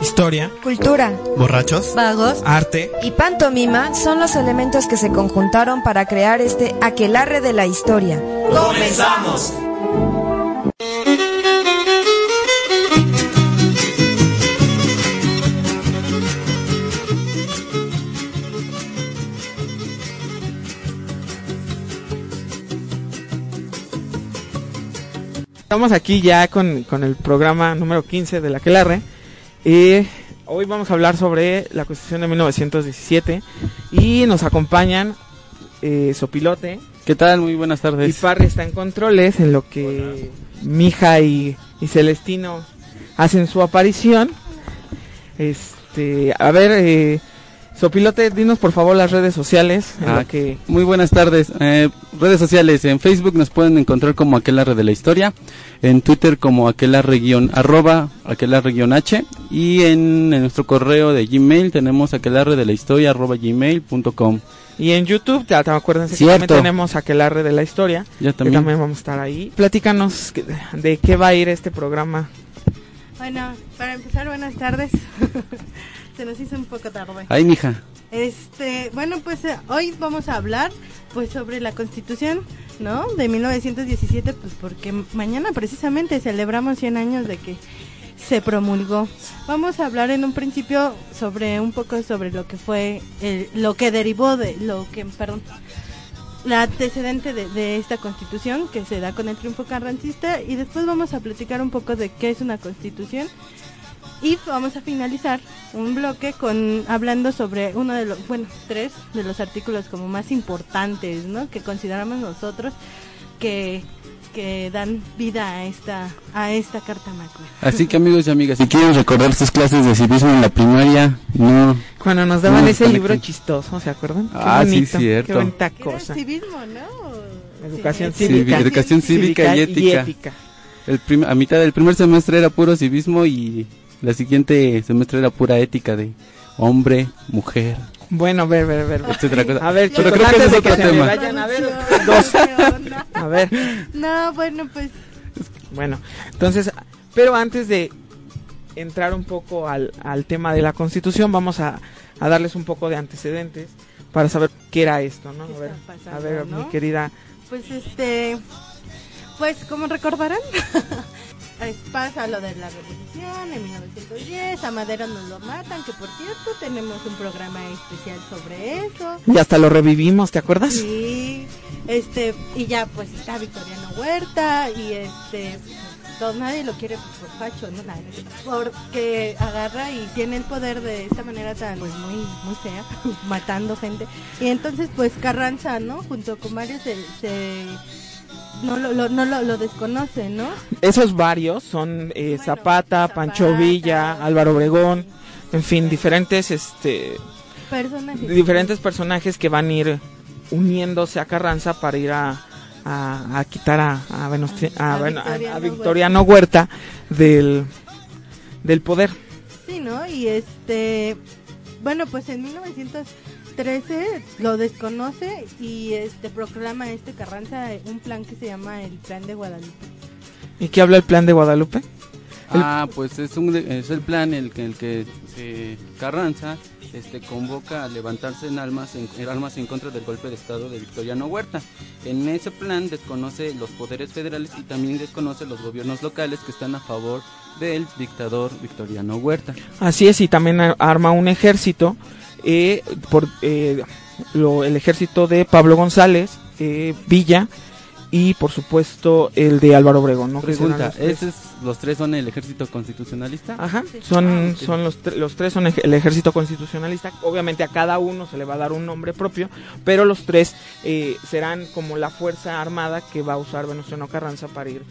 Historia, cultura, borrachos, vagos, arte y pantomima son los elementos que se conjuntaron para crear este aquelarre de la historia. ¡Comenzamos! Estamos aquí ya con, con el programa número 15 de la Aquelarre. Y hoy vamos a hablar sobre la Constitución de 1917 y nos acompañan eh, Sopilote. ¿Qué tal? Muy buenas tardes. Y Parry está en controles en lo que Mija y, y Celestino hacen su aparición. Este, a ver, eh, Sopilote, dinos por favor las redes sociales. En Ah, que Muy buenas tardes. Eh, redes sociales. En Facebook nos pueden encontrar como Aquelarre de la Historia. En Twitter como Aquelarre guion arroba Aquelarre guion H. Y en, en nuestro correo de Gmail tenemos Aquelarre de la Historia arroba gmail.com. y en YouTube, ya te acuerdas que Cierto. también tenemos Aquelarre de la historia. Ya que también. también vamos a estar ahí. Platícanos que- de qué va a ir este programa. Bueno, para empezar, buenas tardes. Se nos hizo un poco tarde. Ay, mija. Este, bueno, pues eh, hoy vamos a hablar pues sobre la Constitución, ¿no? De 1917, pues porque mañana precisamente celebramos 100 años de que se promulgó. Vamos a hablar en un principio sobre un poco sobre lo que fue el- lo que derivó de lo que, perdón, la antecedente de, de esta constitución que se da con el triunfo carrancista y después vamos a platicar un poco de qué es una constitución y vamos a finalizar un bloque con hablando sobre uno de los, bueno, tres de los artículos como más importantes, ¿no? Que consideramos nosotros que, que dan vida a esta a esta carta magna. Así que amigos y amigas, si quieren recordar sus clases de civismo en la primaria, no. Cuando nos daban No, ese libro chistoso, ¿se acuerdan? Qué Ah, sí, cierto. Qué bonita cosa. civismo, ¿no? Educación Sí, cívica. Educación cívica y ética. El prim- a mitad del primer semestre era puro civismo y la siguiente semestre era pura ética de hombre, mujer, Bueno, a ver, a ver, a ver. etcétera. cosa. A ver, Pero chicos, creo que antes ese de es que otro tema. vayan, a ver, dos. A ver, No, bueno, pues bueno, entonces, pero antes de entrar un poco al, al tema de la Constitución, vamos a, a darles un poco de antecedentes para saber qué era esto, ¿no? ¿Qué A ver, pasando, a ver, no? mi querida. Pues este, pues como recordarán, es- pasa lo de la revolución en 1910, a Madero nos lo matan, que por cierto tenemos un programa especial sobre eso. Y hasta lo revivimos, ¿te acuerdas? Sí, este, y ya pues está Victoriano Huerta y este, todo, nadie lo quiere pues, por facho, ¿no? La- Porque agarra y tiene el poder de esta manera tan, pues muy, muy fea, matando gente. Y entonces pues Carranza, ¿no? Junto con Mario se, se no lo, lo- no lo, lo desconoce, ¿no? Esos varios son eh, Bueno, Zapata, Pancho Villa, Álvaro Obregón, en fin, diferentes, este, Personajes. diferentes personajes que van a ir uniéndose a Carranza para ir a, a, a quitar a, a, a- Victoriano Victoriano Huerta del, del poder. Sí, ¿no? Y este, bueno, pues en 1913 lo desconoce y este proclama este Carranza un plan que se llama el Plan de Guadalupe. ¿Y qué habla el plan de Guadalupe? Ah, pues es, un, es el plan el que, el que eh, Carranza este, convoca a levantarse en armas en, en armas en contra del golpe de estado de Victoriano Huerta. En ese plan desconoce los poderes federales y también desconoce los gobiernos locales que están a favor del dictador Victoriano Huerta. Así es, y también arma un ejército, eh, por eh, lo- el ejército de Pablo González, eh, Villa, y por supuesto el de Álvaro Obregón, ¿no? Pregunta, los tres. ¿esos los tres son el ejército constitucionalista? Ajá, Sí. son, Ah, son los, tre- los tres son ej- el ejército constitucionalista. Obviamente a cada uno se le va a dar un nombre propio, pero los tres eh, serán como la fuerza armada que va a usar Venustiano Carranza para ir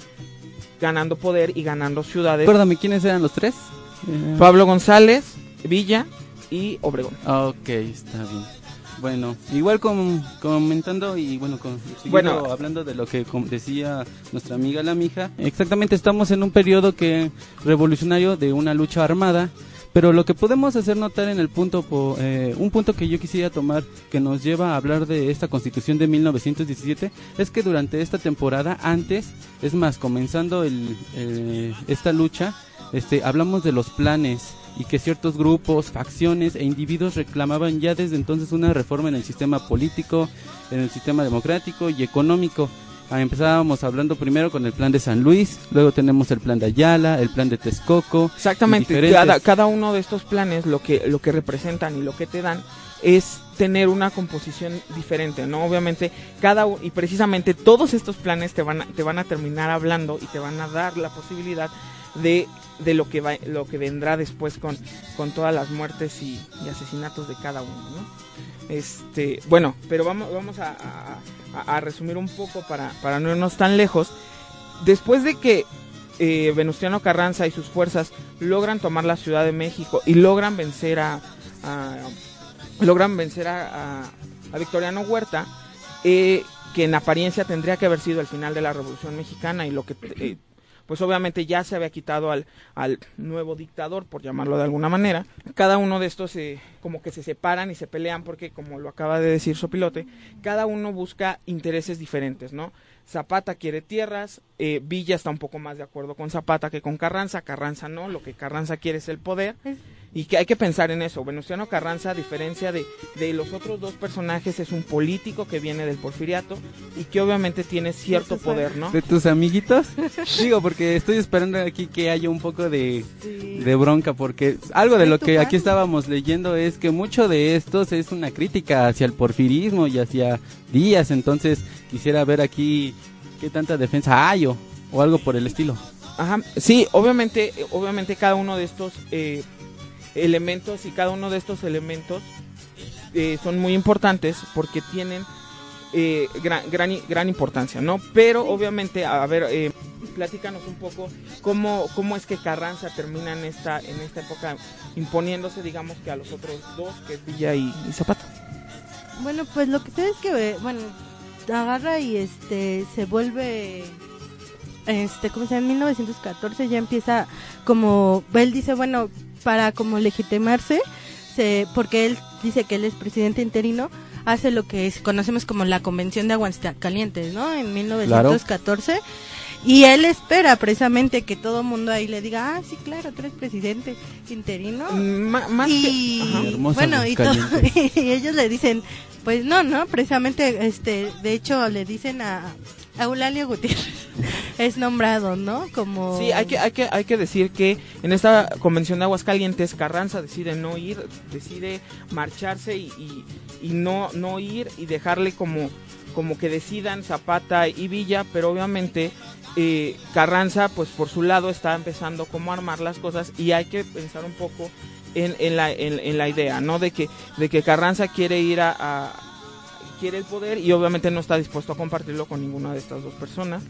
ganando poder y ganando ciudades. Recuérdame, ¿quiénes eran los tres? Eh, Pablo González, Villa y Obregón. Ok, está bien. Bueno, igual com- comentando y bueno, con, Bueno. hablando de lo que decía nuestra amiga la mija, exactamente estamos en un periodo que revolucionario de una lucha armada, pero lo que podemos hacer notar en el punto, eh, un punto que yo quisiera tomar que nos lleva a hablar de esta constitución de 1917, es que durante esta temporada antes, es más, comenzando el, el- esta lucha, este, hablamos de los planes y que ciertos grupos, facciones e individuos reclamaban ya desde entonces una reforma en el sistema político, en el sistema democrático y económico. Ah, Empezábamos hablando primero con el plan de San Luis, luego tenemos el plan de Ayala, el plan de Texcoco. Exactamente, cada, cada uno de estos planes lo que, lo que representan y lo que te dan es tener una composición diferente, ¿no? Obviamente, cada y precisamente todos estos planes te van a, te van a terminar hablando y te van a dar la posibilidad de, de lo que va, lo que vendrá después con, con todas las muertes y, asesinatos de cada uno, ¿no? Este, bueno, pero vamos, vamos a, a- resumir un poco para, para no irnos tan lejos. Después de que eh, Venustiano Carranza y sus fuerzas logran tomar la Ciudad de México y logran vencer a, logran vencer a, a- a Victoriano Huerta, eh, que en apariencia tendría que haber sido el final de la Revolución Mexicana y lo que eh, pues obviamente ya se había quitado al, al nuevo dictador, por llamarlo de alguna manera. Cada uno de estos eh, como que se separan y se pelean porque, como lo acaba de decir Sopilote, cada uno busca intereses diferentes, ¿no? Zapata quiere tierras, eh, Villa está un poco más de acuerdo con Zapata que con Carranza, Carranza no, lo que Carranza quiere es el poder y que hay que pensar en eso. Venustiano Carranza, a diferencia de, de los otros dos personajes, es un político que viene del porfiriato y que obviamente tiene cierto poder, ¿no? ¿De tus amiguitos? Digo, porque estoy esperando aquí que haya un poco de, Sí. de bronca, porque algo de lo que aquí estábamos leyendo es que mucho de estos es una crítica hacia el porfirismo y hacia Díaz, entonces quisiera ver aquí qué tanta defensa hay o, o algo por el estilo. Ajá, sí, obviamente, obviamente cada uno de estos eh, elementos y cada uno de estos elementos eh, son muy importantes porque tienen eh, gran, gran, gran importancia, ¿no? Pero obviamente, a ver, eh, platícanos un poco cómo, cómo es que Carranza termina en esta, en esta época imponiéndose, digamos, que a los otros dos, que es Villa y, y Zapata. Bueno, pues lo que sé es que, eh, bueno, agarra y este se vuelve, este, ¿cómo se llama? En 1914 ya empieza como, él dice, bueno, para como legitimarse, se, porque él dice que él es presidente interino, hace lo que es- conocemos como la Convención de Aguascalientes, ¿no? En 1914. Y él espera precisamente que todo mundo ahí le diga, ah, sí, claro, tú eres presidente interino. Ma- más y que, bueno y, to- Aguascalientes. y ellos le dicen pues no no precisamente este de hecho le dicen a, a Eulalio Gutiérrez es nombrado no como Sí, hay que, hay que, hay que decir que en esta convención de Aguascalientes Carranza decide no ir, decide marcharse y, y, no, no ir y dejarle como, como que decidan Zapata y Villa, pero obviamente eh, Carranza pues por su lado está empezando como a armar las cosas y hay que pensar un poco en, en, la, en, en la idea, ¿no? De que, de que Carranza quiere ir a- quiere el poder y obviamente no está dispuesto a compartirlo con ninguna de estas dos personas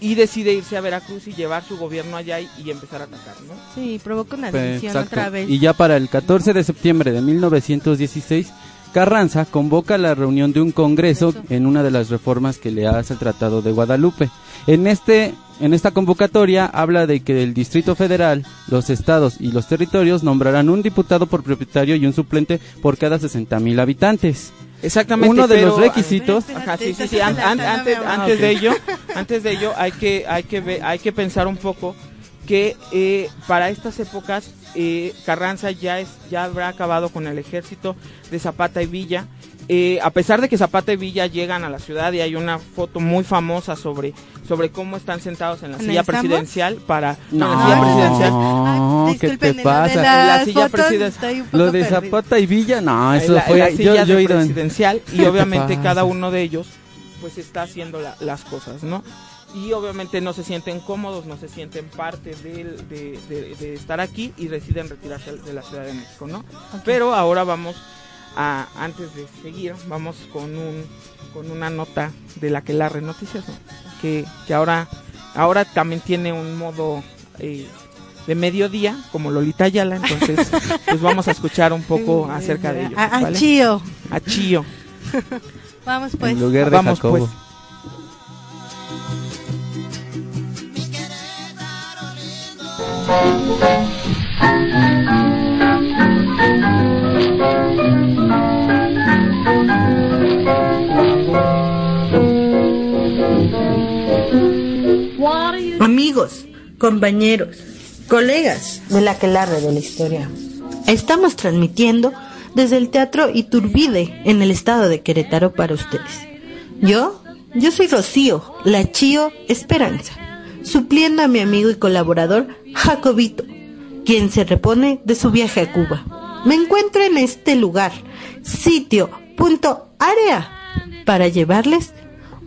y decide irse a Veracruz y llevar su gobierno allá y, y empezar a atacar, ¿no? sí provoca una Pe- división exacto. otra vez Y ya para el 14 de septiembre de 1916, Carranza convoca la reunión de un congreso Eso. en una de las reformas que le hace el Tratado de Guadalupe. En este en esta convocatoria habla de que el Distrito Federal, los estados y los territorios nombrarán un diputado por propietario y un suplente por cada 60 mil habitantes. Exactamente. Uno de pero- los requisitos- Ajá, sí, sí, sí. an- an- adelantándome antes, de ello, antes de ello hay que, hay que ver- hay que pensar un poco que eh, para estas épocas eh, Carranza ya es, ya habrá acabado con el ejército de Zapata y Villa. Eh, a pesar de que Zapata y Villa llegan a la ciudad y hay una foto muy famosa sobre, sobre cómo están sentados en la ¿En silla presidencial para No, en la silla presidencial. Ay, ¿qué te de pasa? La silla presidencial. Lo de. Zapata y Villa, no, eso la, fue la yo, silla yo de en- presidencial y te obviamente cada uno de ellos pues está haciendo la- las cosas, ¿no? Y obviamente no se sienten cómodos, no se sienten parte del- de, de- de estar aquí y deciden retirarse de la Ciudad de México, ¿no? Ok. Pero ahora vamos a, antes de seguir, vamos con un con una nota de la que la Noticias, ¿no? que, que ahora, ahora también tiene un modo eh, de mediodía, como Lolita Ayala, entonces pues vamos a escuchar un poco acerca de ello. A. Chío. A Chío. Vamos pues. En lugar de Vamos, Jacobo. pues. Compañeros, colegas de la aquelarre de la historia. Estamos transmitiendo desde el Teatro Iturbide en el estado de Querétaro para ustedes. Yo, yo soy Rocío, la Chío Esperanza, supliendo a mi amigo y colaborador Jacobito, quien se repone de su viaje a Cuba. Me encuentro en este lugar, sitio, punto, área, para llevarles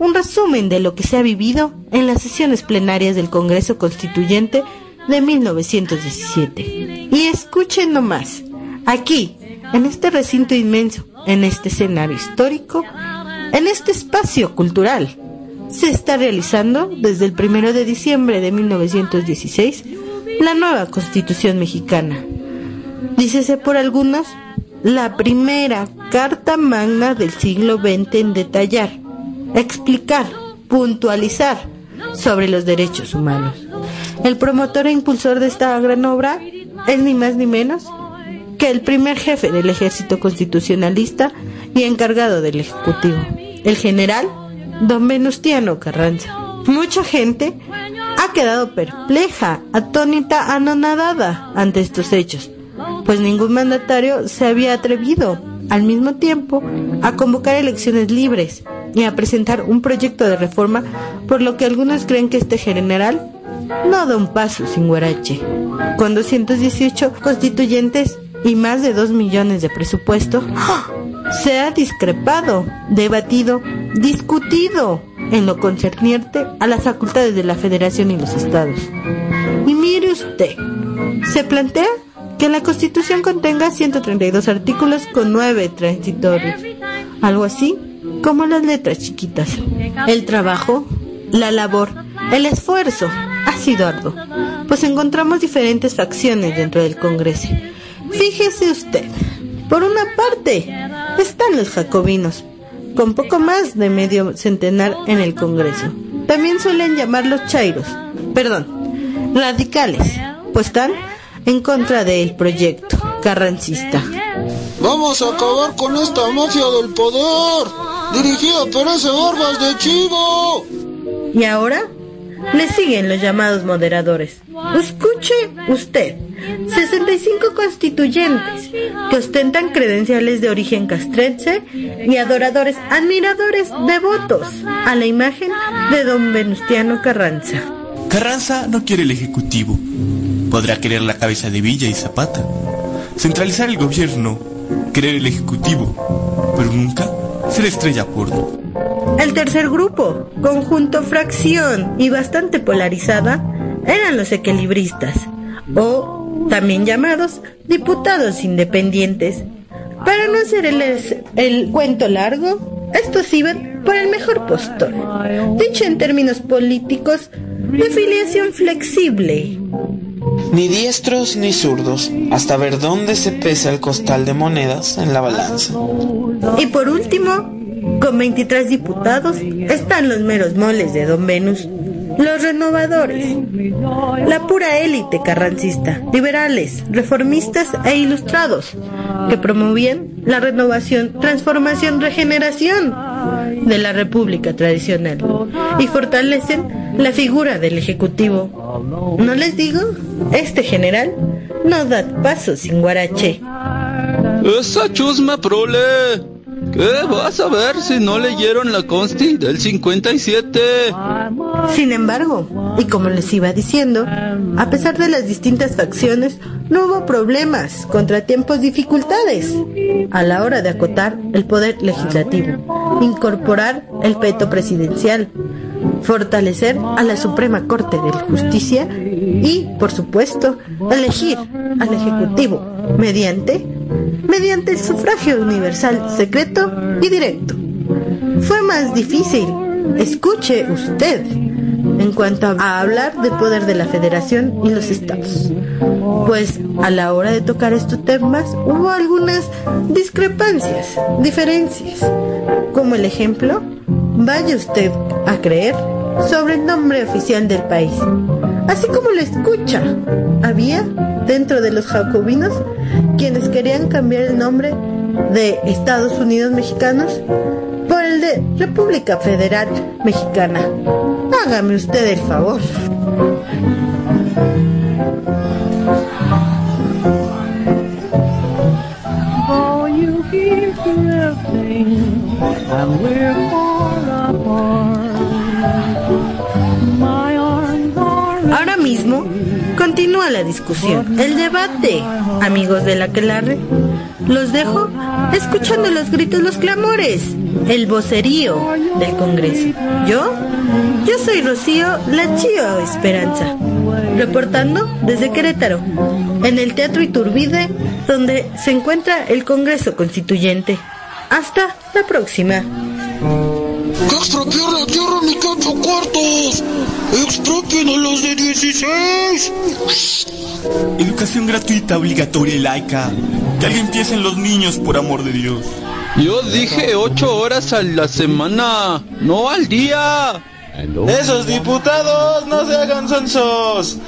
un resumen de lo que se ha vivido en las sesiones plenarias del Congreso Constituyente de 1917. Y escuchen nomás, aquí, en este recinto inmenso, en este escenario histórico, en este espacio cultural, se está realizando desde el primero de diciembre de 1916 la nueva Constitución mexicana. Dícese por algunos la primera carta magna del siglo XX en detallar, explicar, puntualizar sobre los derechos humanos. El promotor e impulsor de esta gran obra es ni más ni menos que el primer jefe del ejército constitucionalista y encargado del Ejecutivo, el general don Venustiano Carranza. Mucha gente ha quedado perpleja, atónita, anonadada ante estos hechos, pues ningún mandatario se había atrevido al mismo tiempo a convocar elecciones libres y a presentar un proyecto de reforma, por lo que algunos creen que este general no da un paso sin Guarache. Con 218 constituyentes y más de 2 millones de presupuesto, se ha discrepado, debatido, discutido en lo concerniente a las facultades de la Federación y los estados. Y mire usted, se plantea que la Constitución contenga 132 artículos con 9 transitorios, algo así como las letras chiquitas. El trabajo, la labor, el esfuerzo ha sido arduo, pues encontramos diferentes facciones dentro del Congreso. Fíjese usted, por una parte están los jacobinos, con poco más de medio centenar en el Congreso. También suelen llamarlos chairos, perdón, radicales, pues están en contra del proyecto carrancista. Vamos a acabar con esta mafia del poder, dirigida por ese barbas de chivo. Y ahora le siguen los llamados moderadores. Escuche usted, 65 constituyentes que ostentan credenciales de origen castrense y adoradores, admiradores, devotos a la imagen de don Venustiano Carranza. Carranza no quiere el Ejecutivo. Podrá querer la cabeza de Villa y Zapata. Centralizar el gobierno, querer el Ejecutivo, pero nunca ser estrella porno. El tercer grupo, conjunto fracción y bastante polarizada, eran los equilibristas, o también llamados diputados independientes. Para no hacer el, el cuento largo, estos iban por el mejor postor, dicho en términos políticos, de filiación flexible. Ni diestros ni zurdos, hasta ver dónde se pesa el costal de monedas en la balanza. Y por último, con 23 diputados, están los meros moles de Don Venus, los renovadores, la pura élite carrancista, liberales, reformistas e ilustrados, que promovían la renovación, transformación, regeneración de la república tradicional y fortalecen la figura del ejecutivo. ¿No les digo? Este general no da paso sin guarache. Esa chusma prole. ¿Qué vas a ver si no leyeron la consti del 57? Sin embargo, y como les iba diciendo, a pesar de las distintas facciones, no hubo problemas, contratiempos, dificultades a la hora de acotar el poder legislativo, incorporar el peto presidencial, fortalecer a la Suprema Corte de Justicia y, por supuesto, elegir al Ejecutivo mediante mediante el sufragio universal secreto y directo. Fue más difícil, escuche usted, en cuanto a hablar del poder de la federación y los estados. Pues a la hora de tocar estos temas hubo algunas discrepancias, diferencias, como el ejemplo, vaya usted a creer sobre el nombre oficial del país. Así como lo escucha, había dentro de los jacobinos quienes querían cambiar el nombre de Estados Unidos Mexicanos por el de República Federal Mexicana. Hágame usted el favor. Ahora mismo continúa la discusión, el debate, amigos de la Aquelarre. Los dejo escuchando los gritos, los clamores, el vocerío del Congreso. Yo, yo soy Rocío La Chío Esperanza, reportando desde Querétaro, en el Teatro Iturbide, donde se encuentra el Congreso Constituyente. Hasta la próxima. ¡Que expropiar la tierra ni que ocho cuartos! ¡Expropien a los de 16! Educación gratuita, obligatoria y laica. Que alguien piense en los niños, por amor de Dios. Yo dije ocho horas a la semana, no al día. Esos diputados no se hagan sonsos.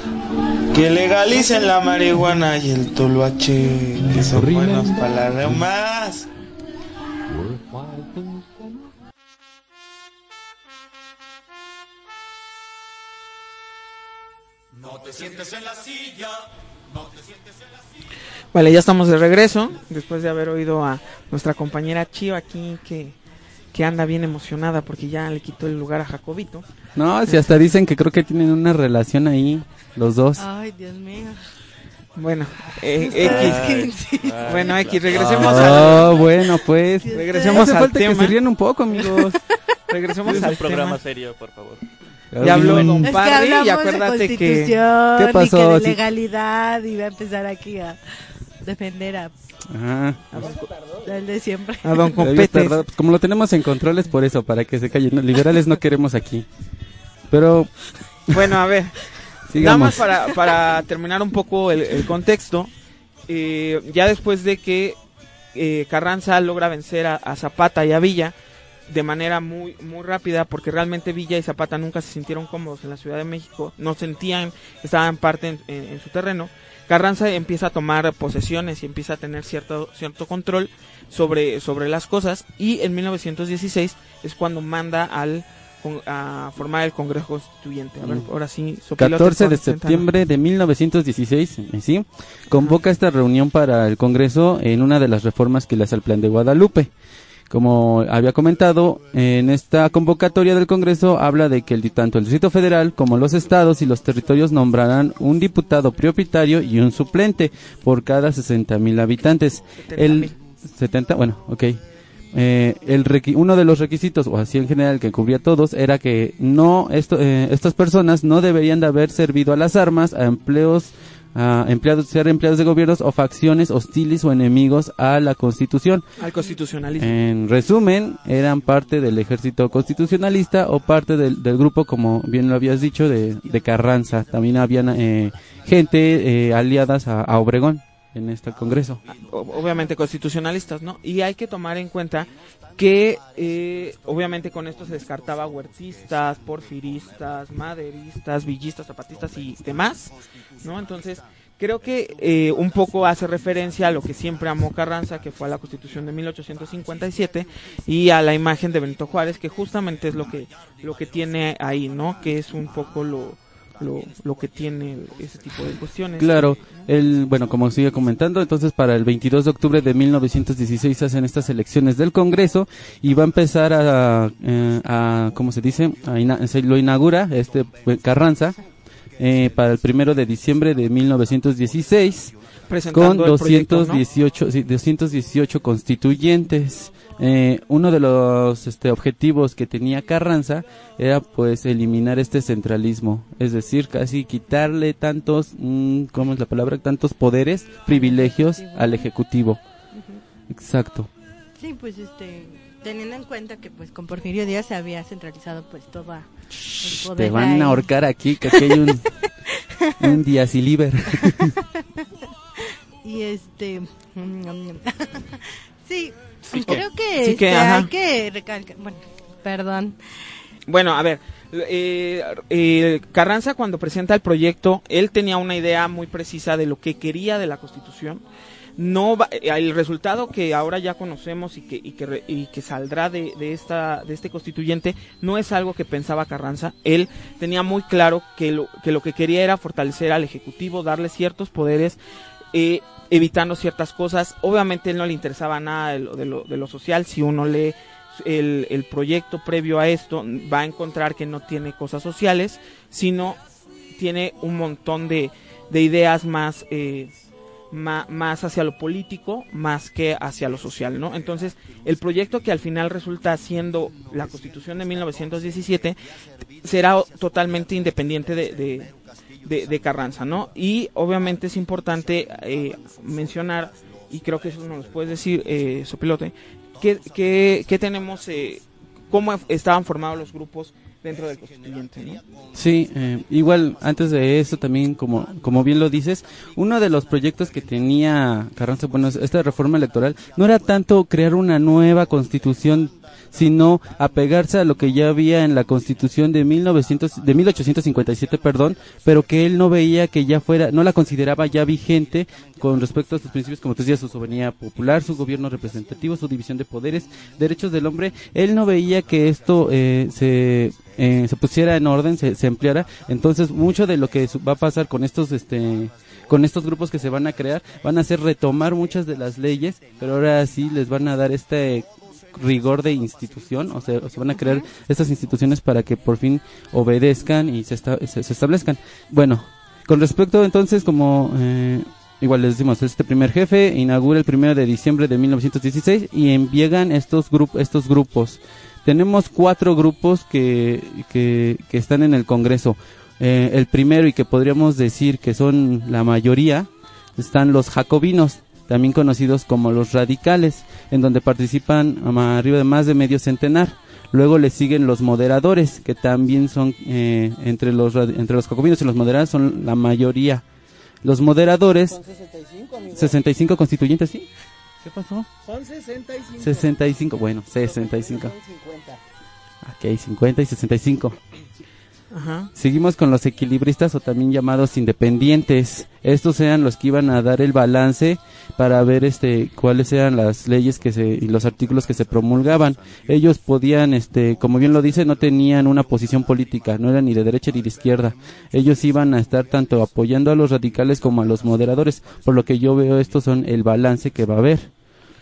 Que legalicen la marihuana y el toloache, que son buenos para las reumas. Vale, ya estamos de regreso, después de haber oído a nuestra compañera Chio aquí que, que anda bien emocionada porque ya le quitó el lugar a Jacobito. No, si hasta dicen que creo que tienen una relación ahí, los dos. Ay, Dios mío. Bueno, eh, Ay. X. Bueno, X, regresemos Ah, al... bueno, pues. Regresemos Hace al falta que tema. se rían un poco, amigos. Regresemos Es al un programa tema. serio, por favor. Ya habló Es Don Es que Parry y hablamos de acuérdate que... ¿Qué pasó? y que de legalidad y va a empezar aquí a defender a Ajá. al de siempre. A Don Competes. pues como lo tenemos en control es por eso, para que se callen. Liberales no queremos aquí. Pero Bueno, a ver, nada sigamos. más para, para terminar un poco el, el contexto, eh, ya después de que eh, Carranza logra vencer a, a Zapata y a Villa de manera muy muy rápida, porque realmente Villa y Zapata nunca se sintieron cómodos en la Ciudad de México, no sentían estaban parte en, en- en su terreno. Carranza empieza a tomar posesiones y empieza a tener cierto cierto control sobre sobre las cosas y en 1916 es cuando manda al a formar el Congreso Constituyente. A ver, ahora sí, Sopilote, 14 de septiembre de 1916, eh, ¿sí? Convoca esta reunión para el Congreso en una de las reformas que le hace al Plan de Guadalupe. Como había comentado, en esta convocatoria del Congreso habla de que el, tanto el Distrito Federal como los estados y los territorios nombrarán un diputado prioritario y un suplente por cada 60 mil habitantes. El 70, bueno, ok. Eh, el uno de los requisitos, o así en general que cubría a todos, era que no esto, eh, estas personas no deberían de haber servido a las armas a empleos a empleados ser empleados de gobiernos o facciones hostiles o enemigos a la Constitución. Al constitucionalismo. En resumen, eran parte del ejército constitucionalista o parte del, del grupo, como bien lo habías dicho, de, de Carranza. También habían eh, gente eh, aliadas a, a Obregón en este congreso. Obviamente constitucionalistas, ¿no? Y hay que tomar en cuenta que eh, obviamente con esto se descartaba huertistas, porfiristas, maderistas, villistas, zapatistas y demás, ¿no? Entonces, creo que eh, un poco hace referencia a lo que siempre amó Carranza, que fue a la Constitución de 1857 y a la imagen de Benito Juárez, que justamente es lo que lo que tiene ahí, ¿no? Que es un poco lo lo, lo que tiene ese tipo de cuestiones. Claro, el, bueno, como sigue comentando, entonces para el 22 de octubre de 1916 se hacen estas elecciones del Congreso y va a empezar a, eh, a ¿cómo se dice? A ina- se lo inaugura este eh, Carranza eh, para el primero de diciembre de 1916 con Presentando el proyecto, ¿no? 218, sí, 218 constituyentes. Eh, uno de los este, objetivos que tenía Carranza era pues eliminar este centralismo, es decir, casi quitarle tantos, mm, ¿cómo es la palabra? Tantos poderes, privilegios al Ejecutivo. Exacto. Sí, pues este, teniendo en cuenta que pues con Porfirio Díaz se había centralizado pues toda el poder Te van ahí. a ahorcar aquí, que aquí hay un, un Diaziliber. Y este, sí, Sí, creo que- que, sí que, este, hay que recalcar, bueno, perdón. Bueno, a ver, eh, eh, Carranza cuando presenta el proyecto, él tenía una idea muy precisa de lo que quería de la Constitución. No va- eh, el resultado que ahora ya conocemos y que, y que, y que saldrá de, de esta de este constituyente no es algo que pensaba Carranza. Él tenía muy claro que lo que, lo que quería era fortalecer al ejecutivo, darle ciertos poderes. Eh, evitando ciertas cosas. Obviamente él no le interesaba nada de lo, de lo, de lo social. Si uno lee el, el proyecto previo a esto, va a encontrar que no tiene cosas sociales, sino tiene un montón de, de ideas más, eh, más hacia lo político, más que hacia lo social, ¿no? Entonces, el proyecto que al final resulta siendo la Constitución de 1917 será totalmente independiente de, de, de- Carranza, ¿no? Y obviamente es importante eh, mencionar, y creo que eso nos puedes decir, eh, Sopilote, que, que, tenemos, eh, cómo estaban formados los grupos dentro del constituyente. Sí, eh, igual antes de eso también, como, como bien lo dices, uno de los proyectos que tenía Carranza, bueno, esta reforma electoral, no era tanto crear una nueva constitución, sino apegarse a lo que ya había en la constitución de 1900, de 1857, perdón, pero que él no veía que ya fuera, no la consideraba ya vigente con respecto a sus principios, como tú decías, su soberanía popular, su gobierno representativo, su división de poderes, derechos del hombre, él no veía que esto eh, se eh, se pusiera en orden, se, se empleara. Entonces, mucho de lo que va a pasar con estos, este, con estos grupos que se van a crear, van a ser retomar muchas de las leyes, pero ahora sí les van a dar este rigor de institución, o sea, se van a crear estas instituciones para que por fin obedezcan y se, esta- se, establezcan. Bueno, con respecto entonces, como eh, igual les decimos, este primer jefe inaugura el primero de diciembre de 1916 y enviegan estos, grup estos grupos. Tenemos cuatro grupos que, que, que están en el Congreso. Eh, el primero y que podríamos decir que son la mayoría están los jacobinos, también conocidos como los radicales, en donde participan arriba de más de medio centenar. Luego le siguen los moderadores, que también son eh, entre los entre los jacobinos y los moderados son la mayoría. Los moderadores, Son 65, amigo. 65 constituyentes, ¿sí? ¿Qué pasó? Son 65. 65, bueno, 65. Son 50. Ok, 50 y 65. Ajá. Seguimos con los equilibristas o también llamados independientes. Estos eran los que iban a dar el balance para ver este cuáles eran las leyes que se y los artículos que se promulgaban. Ellos podían este como bien lo dice no tenían una posición política, no eran ni de derecha ni de izquierda. Ellos iban a estar tanto apoyando a los radicales como a los moderadores, por lo que yo veo estos son el balance que va a haber.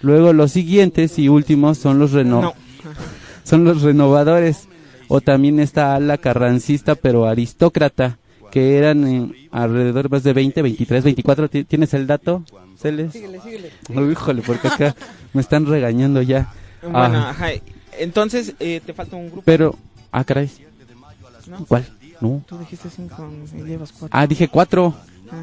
Luego los siguientes y últimos son los reno No. son los renovadores o también está ala carrancista pero aristócrata que eran eh, alrededor más de 20, 23, 24 ¿Ti- ¿tienes el dato? Celes? Síguele, síguele. Híjole, porque acá me están regañando ya. Bueno, Ah, ajá. Entonces, eh, te falta un grupo. pero, ah, caray, ¿no? ¿cuál? No. Tú dijiste cinco y llevas cuatro. Ah, dije cuatro. Ah.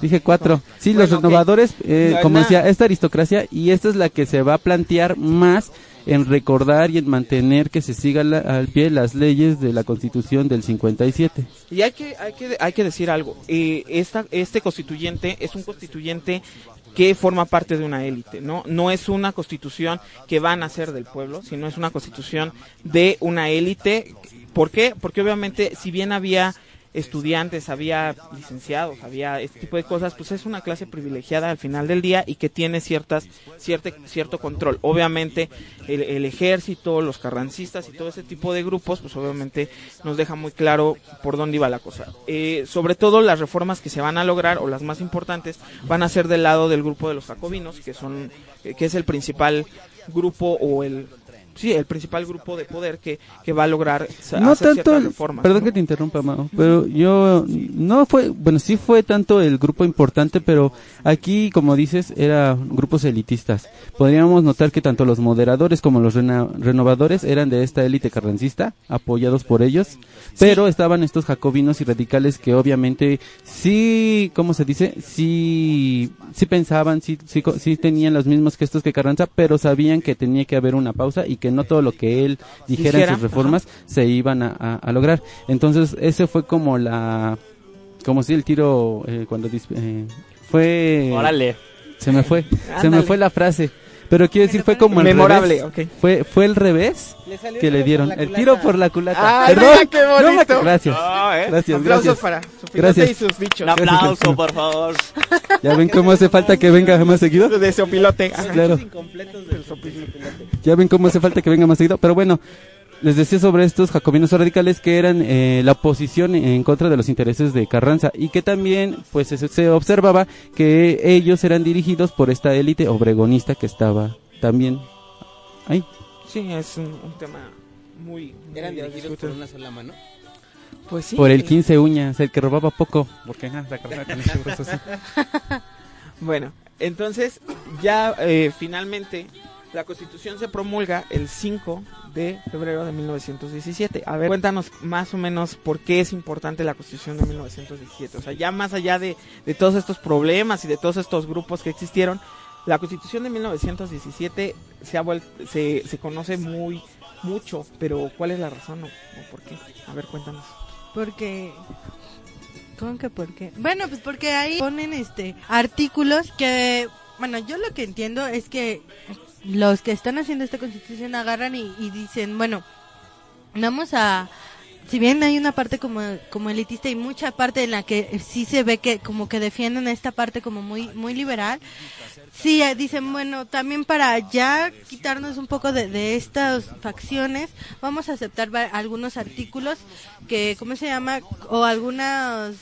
Dije cuatro. Sí, Bueno, los renovadores, eh, La- como decía, esta aristocracia y esta es la que se va a plantear más en recordar y en mantener que se sigan la- al pie las leyes de la Constitución del 57. Y hay que, hay que, hay que decir algo. Eh, esta, este constituyente es un constituyente que forma parte de una élite, ¿no? No es una constitución que va a nacer del pueblo, sino es una constitución de una élite. ¿Por qué? Porque obviamente, si bien había estudiantes, había licenciados, había este tipo de cosas, pues es una clase privilegiada al final del día y que tiene ciertas, cierto, cierto control. Obviamente el, el ejército, los carrancistas y todo ese tipo de grupos, pues obviamente nos deja muy claro por dónde iba la cosa. Eh, sobre todo las reformas que se van a lograr o las más importantes van a ser del lado del grupo de los jacobinos, que son, eh, que es el principal grupo o el sí, el principal grupo de poder que, que va a lograr no hacer tanto reformas. perdón ¿no? que te interrumpa Mao, pero yo no fue bueno sí fue tanto el grupo importante pero aquí como dices era grupos elitistas podríamos notar que tanto los moderadores como los rena- renovadores eran de esta élite carrancista apoyados por ellos pero estaban estos jacobinos y radicales que obviamente sí cómo se dice sí sí pensaban sí sí, sí tenían los mismos gestos que Carranza pero sabían que tenía que haber una pausa y que no todo lo que él dijera, en sus reformas se iban a, a- a lograr. Entonces, ese fue como la, como si el tiro eh, cuando eh, fue, Órale. se me fue, se me fue la frase. Pero quiero decir, fue como el Memorable, revés. ok. Fue, fue el revés Le que le dieron. El tiro por la culata. Perdón. mira, qué No bonito. gracias. Ah, ¿eh? Gracias, Aplausos gracias. para Sopilote Gracias. y sus dichos. Un aplauso, por favor. Ya ven cómo hace falta que venga más seguido. De Sopilote. Claro. incompletos del sopilote. Ya ven cómo hace falta que venga más seguido. Pero bueno, les decía sobre estos jacobinos radicales que eran eh, la oposición en contra de los intereses de Carranza y que también pues se, se observaba que ellos eran dirigidos por esta élite obregonista que estaba también ahí. Sí, es un, un tema muy... muy Eran a dirigidos por una sola mano. Pues sí. Por el 15 uñas, el que robaba poco. Porque ah, la tenía seguros así. Bueno, entonces ya eh, finalmente la Constitución se promulga el 5 de febrero de 1917. A ver, cuéntanos más o menos por qué es importante la Constitución de 1917. O sea, ya más allá de, de todos estos problemas y de todos estos grupos que existieron, la Constitución de 1917 se ha vuel- se, se conoce muy mucho, pero ¿cuál es la razón o, o por qué? A ver, cuéntanos. Porque ¿Cómo que por qué? Bueno, pues porque ahí ponen este artículos que bueno, yo lo que entiendo es que los que están haciendo esta constitución agarran y, y dicen, bueno, vamos a si bien hay una parte como, como elitista y mucha parte en la que sí se ve que como que defienden esta parte como muy muy liberal, sí eh, dicen, bueno, también para ya quitarnos un poco de, de estas facciones, vamos a aceptar algunos artículos que, ¿cómo se llama? O algunas...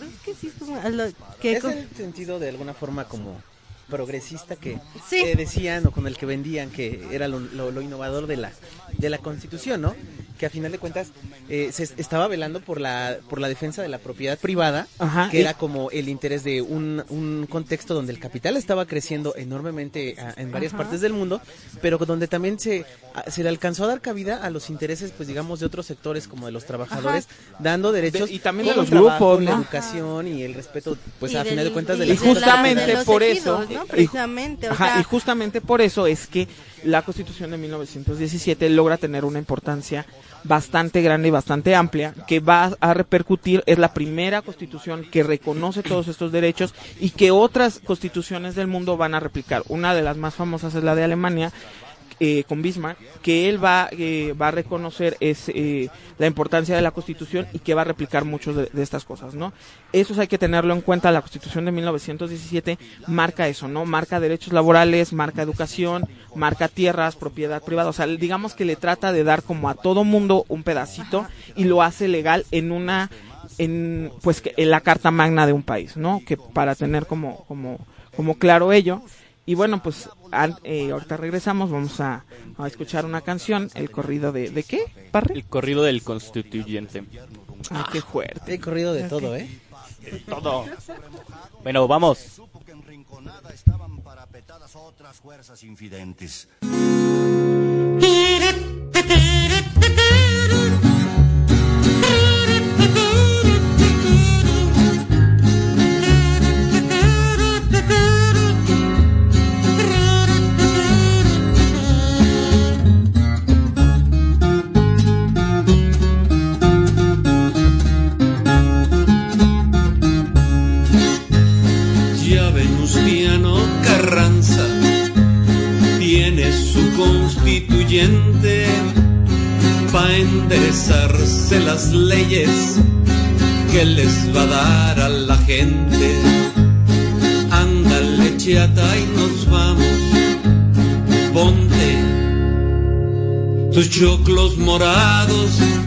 Es que sí, es como lo- que Es el sentido de alguna forma como progresista que Sí. decían o con el que vendían que era lo, lo- lo innovador de la de la constitución no que a final de cuentas eh, se est- estaba velando por la por la defensa de la propiedad privada Ajá, que y- era como el interés de un, un contexto donde el capital estaba creciendo enormemente ah, en varias Ajá. partes del mundo pero donde también se ah, se le alcanzó a dar cabida a los intereses pues digamos de otros sectores como de los trabajadores dando derechos De- y también de los grupos, la educación y el respeto pues y a del- final de cuentas y de Y la de la- justamente de los por ejidos, eso, ¿no? y- Precisamente, o ajá, sea- y justamente por eso es que la Constitución de 1917 logra tener una importancia bastante grande y bastante amplia que va a repercutir es la primera Constitución que reconoce todos estos derechos y que otras constituciones del mundo van a replicar. Una de las más famosas es la de Alemania eh, con Bismarck, que él va, eh, va a reconocer es, eh, la importancia de la Constitución y que va a replicar muchas de, de estas cosas, ¿no? Eso hay que tenerlo en cuenta. La Constitución de 1917 marca eso, ¿no? Marca derechos laborales, marca educación, marca tierras, propiedad privada. O sea, digamos que le trata de dar como a todo mundo un pedacito y lo hace legal en una, en, pues, en la carta magna de un país, ¿no? Que para tener como, como, como claro ello. Y bueno, pues an- eh, ahorita regresamos, vamos a, a escuchar una canción, el corrido de, ¿de qué, Parre? El corrido del constituyente. Ay, qué fuerte. He corrido de todo, ¿eh? Todo. Bueno, vamos. otras fuerzas infidentes. Tus choclos morados.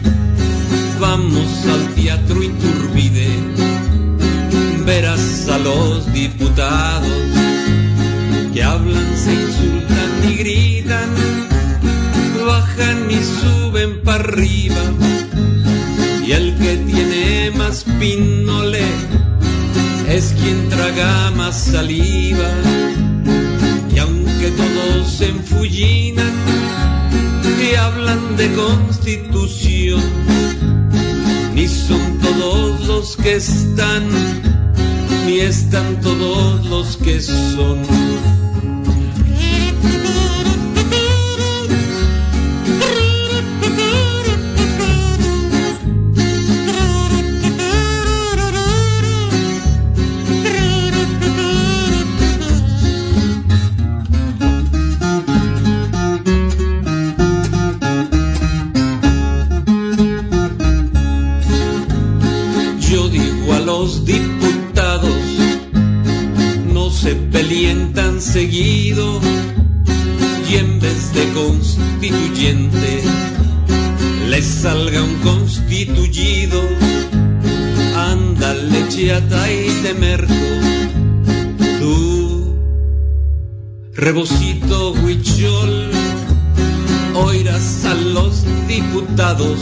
Seguido y en vez de constituyente les salga un constituyido. Ándale, chiata y de merco, tú, rebocito huichol, oirás a los diputados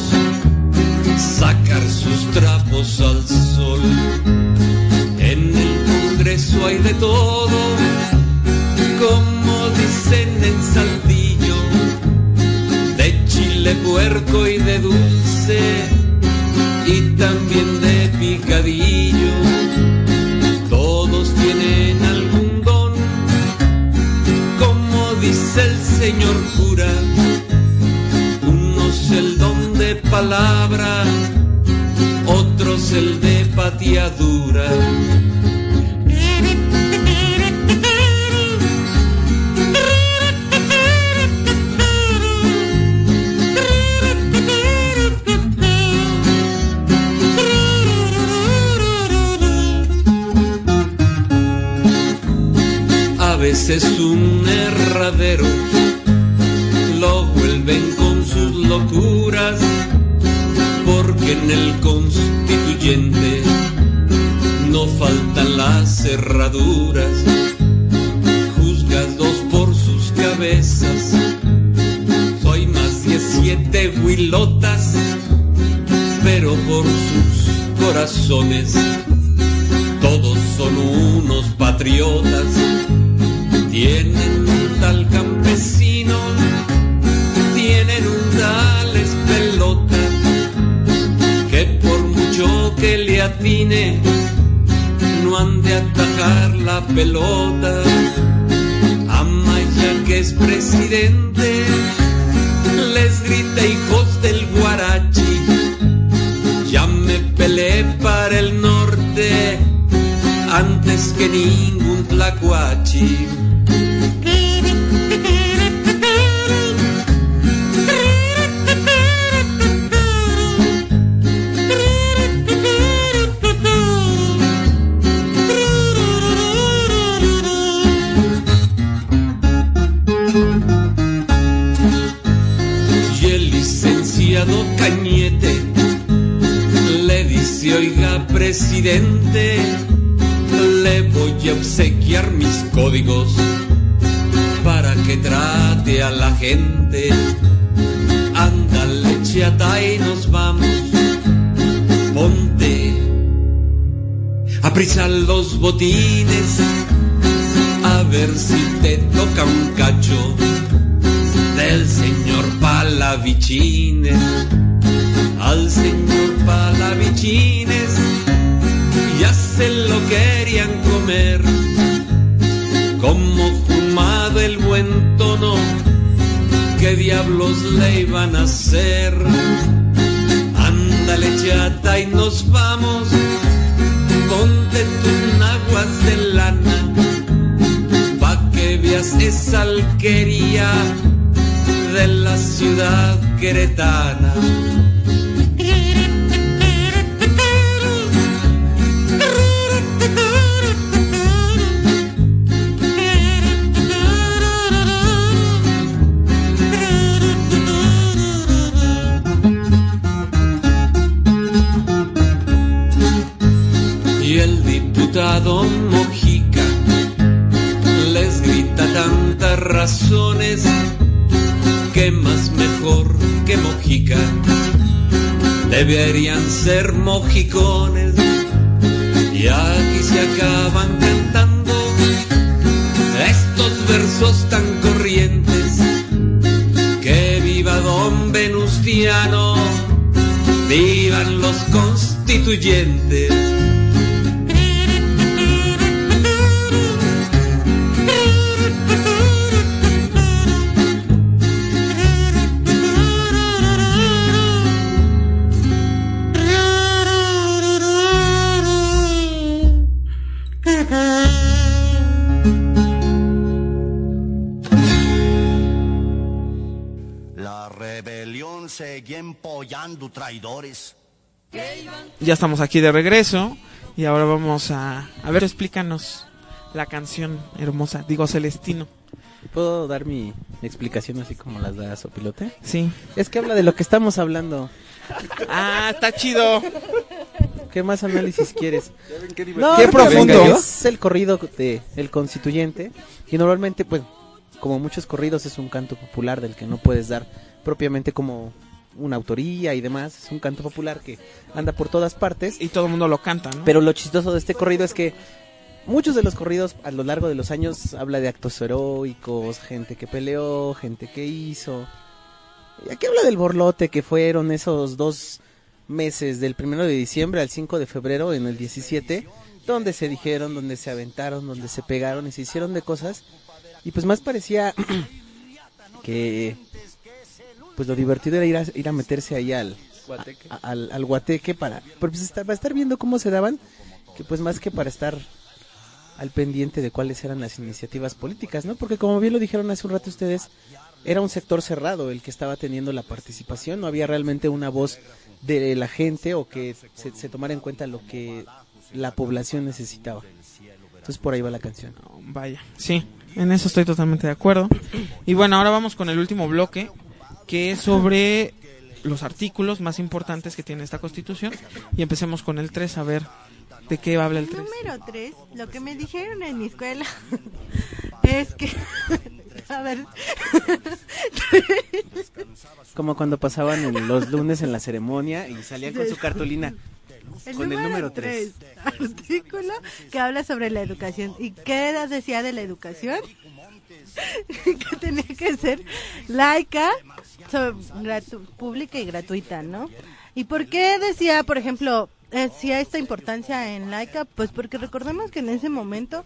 porque en el constituyente no faltan las cerraduras, juzgados por sus cabezas. Soy más de siete huilotas, pero por sus corazones todos son unos patriotas. Tienen tal campesino atine no han de atajar la pelota. Amaya que es presidente les grita hijos del guarachi. Ya me peleé para el norte antes que ningún tlacuachi. Presidente, le voy a obsequiar mis códigos para que trate a la gente. Ándale, chata, y nos vamos. Ponte a los botines, a ver si te toca un cacho del señor Palavicines. Al señor Palavicines ya se lo querían comer. Como fumado el buen tono, ¿qué diablos le iban a hacer? Ándale chata y nos vamos, ponte tus naguas de lana, pa' que veas esa alquería de la ciudad queretana. Que más mejor que Mojica. Deberían ser mojicones y aquí se acaban cantando estos versos tan corrientes. Que viva don Venustiano, vivan los constituyentes. Ya estamos aquí de regreso y ahora vamos a... A ver, explícanos la canción hermosa, digo Celestino. ¿Puedo dar mi explicación así como las da Sopilote? Sí. Es que habla de lo que estamos hablando. Ah, está chido. ¿Qué más análisis quieres? qué No, Qué profundo. Es el corrido de El Constituyente y normalmente, pues, como muchos corridos es un canto popular del que no puedes dar propiamente como una autoría y demás. Es un canto popular que anda por todas partes. Y todo el mundo lo canta, ¿no? Pero lo chistoso de este corrido es que muchos de los corridos a lo largo de los años habla de actos heroicos, gente que peleó, gente que hizo. Y aquí habla del borlote que fueron esos dos meses del primero de diciembre al 5 de febrero en el 17, donde se dijeron, donde se aventaron, donde se pegaron y se hicieron de cosas. Y pues más parecía que pues lo divertido era ir a, ir a meterse ahí al Guateque. a- al, al guateque para, pues estar, para estar viendo cómo se daban, que pues más que para estar al pendiente de cuáles eran las iniciativas políticas, ¿no? Porque como bien lo dijeron hace un rato ustedes, era un sector cerrado el que estaba teniendo la participación, no había realmente una voz de la gente o que se, se tomara en cuenta lo que la población necesitaba. Entonces por ahí va la canción. Vaya, sí, en eso estoy totalmente de acuerdo. Y bueno, ahora vamos con el último bloque, que es sobre los artículos más importantes que tiene esta constitución. Y empecemos con el 3, a ver de qué habla el 3. Número 3, lo que me dijeron en mi escuela es que... A ver. Como cuando pasaban en los lunes en la ceremonia y salían con su cartulina. El con el número 3. tres, artículo que habla sobre la educación. ¿Y qué edad decía de la educación? que tenía que ser laica, pública y gratuita, ¿no? ¿Y por qué decía, por ejemplo, decía esta importancia en laica? Pues porque recordemos que en ese momento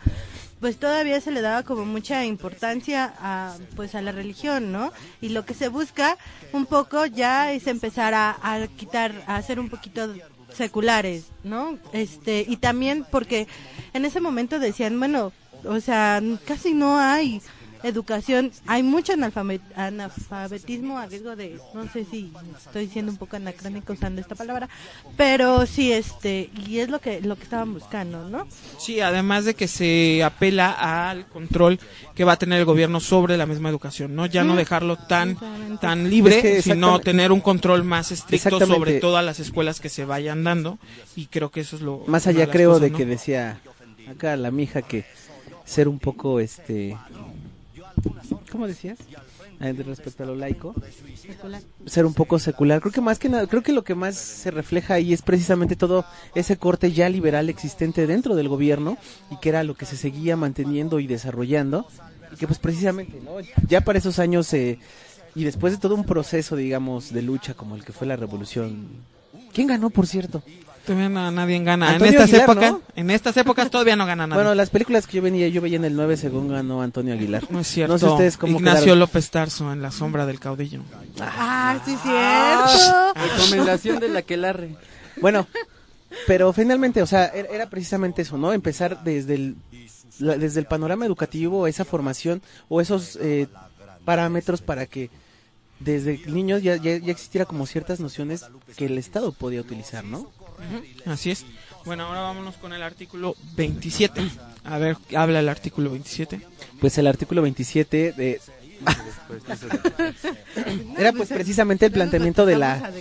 pues todavía se le daba como mucha importancia a pues a la religión, ¿no? Y lo que se busca un poco ya es empezar a, a quitar, a hacer un poquito seculares, ¿no? Este, y también porque en ese momento decían, bueno, o sea, casi no hay educación, hay mucho analfabe- analfabetismo a riesgo de, no sé si estoy siendo un poco anacrónico usando esta palabra, pero sí, este, y es lo que, lo que estaban buscando, ¿no? Sí, además de que se apela al control que va a tener el gobierno sobre la misma educación, ¿no? Ya no dejarlo tan tan libre, Es que sino tener un control más estricto sobre todas las escuelas que se vayan dando y creo que eso es lo Más allá creo cosas, de ¿no? que decía acá la mija que ser un poco este ¿cómo decías? De respecto a lo laico, ser un poco secular. Creo que más que nada, creo que lo que más se refleja ahí es precisamente todo ese corte ya liberal existente dentro del gobierno y que era lo que se seguía manteniendo y desarrollando y que pues precisamente, ¿no? Ya para esos años eh, y después de todo un proceso, digamos, de lucha como el que fue la revolución. ¿Quién ganó, por cierto? Todavía no- nadie gana. En estas Aguilar, épocas, ¿no? en estas épocas todavía no gana nadie. Bueno, las películas que yo venía, yo veía en el 9 según ganó Antonio Aguilar. no es cierto. No sé ustedes cómo Ignacio quedaron. López Tarso en La sombra del caudillo. Ah, sí, cierto. Recomendación de la que larre. Bueno, pero finalmente, o sea, era, era precisamente eso, ¿no? Empezar desde el, desde el panorama educativo, esa formación o esos eh, parámetros para que desde niños ya, ya, ya existiera como ciertas nociones que el Estado podía utilizar, ¿no? Así es. Bueno, ahora vámonos con el artículo 27. A ver, ¿qué habla el artículo 27. Pues el artículo 27 de... Era pues precisamente el planteamiento de la,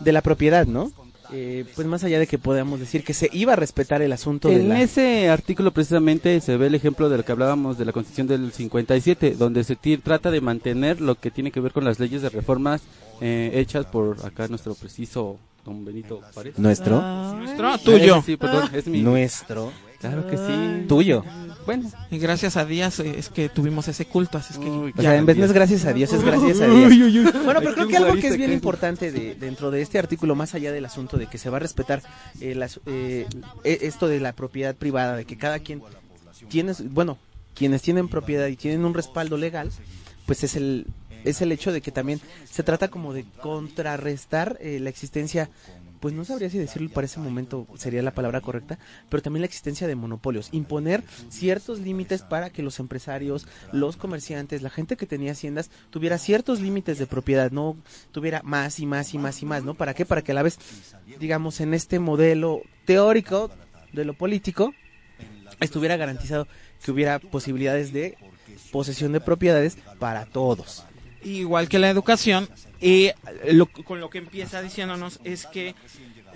de la propiedad, ¿no? eh, pues más allá de que podamos decir que se iba a respetar el asunto de En la... ese artículo precisamente se ve el ejemplo de lo que hablábamos de la Constitución del 57, donde se trata de mantener lo que tiene que ver con las leyes de reformas eh, hechas por acá nuestro preciso don Benito Juárez. ¿Nuestro? Nuestro, Ah, tuyo. sí, perdón, es mi- Nuestro. Claro que sí. Tuyo. Bueno. Y gracias a Díaz eh, es que tuvimos ese culto, así es que... O sea, en vez no es gracias a Dios, es gracias a Dios. Uy, uy, uy. Bueno, pero creo que algo que es bien importante de, dentro de este artículo, más allá del asunto de que se va a respetar eh, las, eh, eh, esto de la propiedad privada, de que cada quien tiene, bueno, quienes tienen propiedad y tienen un respaldo legal, pues es el es el hecho de que también se trata como de contrarrestar eh, la existencia pues no sabría si decirlo para ese momento sería la palabra correcta, pero también la existencia de monopolios, imponer ciertos límites para que los empresarios, los comerciantes, la gente que tenía haciendas tuviera ciertos límites de propiedad, no tuviera más y más y más y más, ¿no? ¿Para qué? Para que a la vez, digamos, en este modelo teórico de lo político estuviera garantizado que hubiera posibilidades de posesión de propiedades para todos. Igual que la educación, eh, lo- con lo que empieza diciéndonos es que